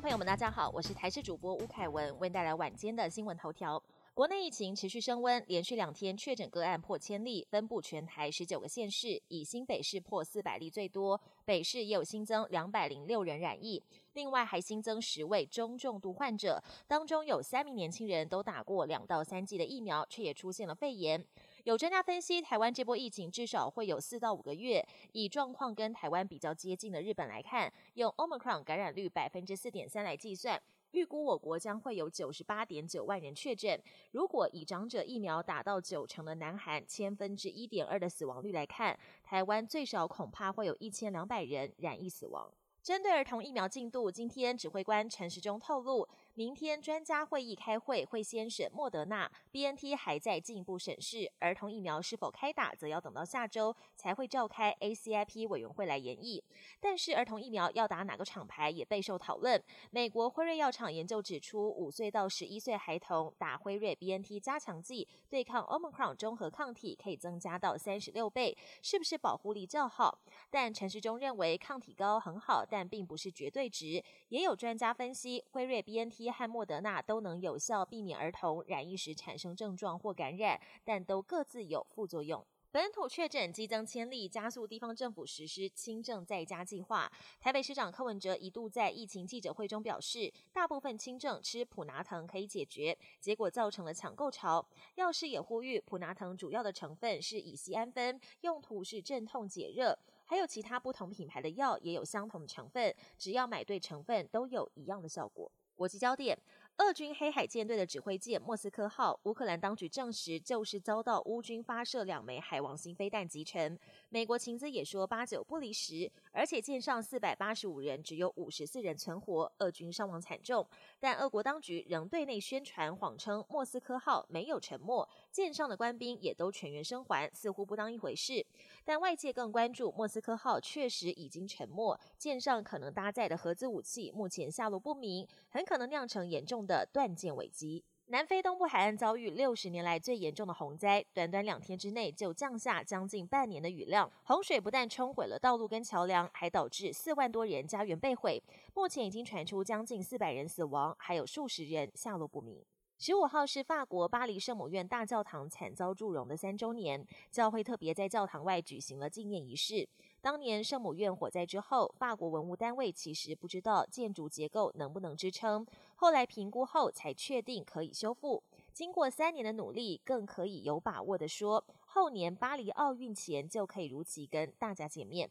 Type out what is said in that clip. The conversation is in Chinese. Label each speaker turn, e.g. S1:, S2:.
S1: 朋友们，大家好，我是台视主播吴凯文，为您带来晚间的新闻头条。国内疫情持续升温，连续两天确诊个案破千例，分布全台十九个县市，以新北市破四百例最多，北市也有新增两百零六人染疫，另外还新增十位中重度患者，当中有三名年轻人都打过两到三剂的疫苗，却也出现了肺炎。有专家分析，台湾这波疫情至少会有四到五个月。以状况跟台湾比较接近的日本来看，用 Omicron 感染率百分之四点三来计算。预估我国将会有九十八点九万人确诊。如果以长者疫苗打到九成的南韩千分之一点二的死亡率来看，台湾最少恐怕会有一千两百人染疫死亡。针对儿童疫苗进度，今天指挥官陈时中透露，明天专家会议开会会先审莫德纳，BNT 还在进一步审视儿童疫苗是否开打，则要等到下周才会召开 ACIP 委员会来研议。但是儿童疫苗要打哪个厂牌也备受讨论。美国辉瑞药厂研究指出，五岁到十一岁孩童打辉瑞 BNT 加强剂，对抗 Omicron 中和抗体可以增加到三十六倍，是不是保护力较好？但陈时中认为抗体高很好，但并不是绝对值，也有专家分析，辉瑞、B N T 和莫德纳都能有效避免儿童染疫时产生症状或感染，但都各自有副作用。本土确诊激增千例，加速地方政府实施轻症在家计划。台北市长柯文哲一度在疫情记者会中表示，大部分轻症吃普拿藤可以解决，结果造成了抢购潮。药师也呼吁，普拿藤主要的成分是乙酰氨酚，用途是镇痛解热。还有其他不同品牌的药也有相同的成分，只要买对成分，都有一样的效果。国际焦点。俄军黑海舰队的指挥舰莫斯科号，乌克兰当局证实就是遭到乌军发射两枚海王星飞弹击沉。美国情资也说八九不离十，而且舰上四百八十五人只有五十四人存活，俄军伤亡惨重。但俄国当局仍对内宣传谎称莫斯科号没有沉没，舰上的官兵也都全员生还，似乎不当一回事。但外界更关注莫斯科号确实已经沉没，舰上可能搭载的核子武器目前下落不明，很可能酿成严重。的断剑危机，南非东部海岸遭遇六十年来最严重的洪灾，短短两天之内就降下将近半年的雨量。洪水不但冲毁了道路跟桥梁，还导致四万多人家园被毁。目前已经传出将近四百人死亡，还有数十人下落不明。十五号是法国巴黎圣母院大教堂惨遭祝融的三周年，教会特别在教堂外举行了纪念仪式。当年圣母院火灾之后，法国文物单位其实不知道建筑结构能不能支撑，后来评估后才确定可以修复。经过三年的努力，更可以有把握的说，后年巴黎奥运前就可以如期跟大家见面。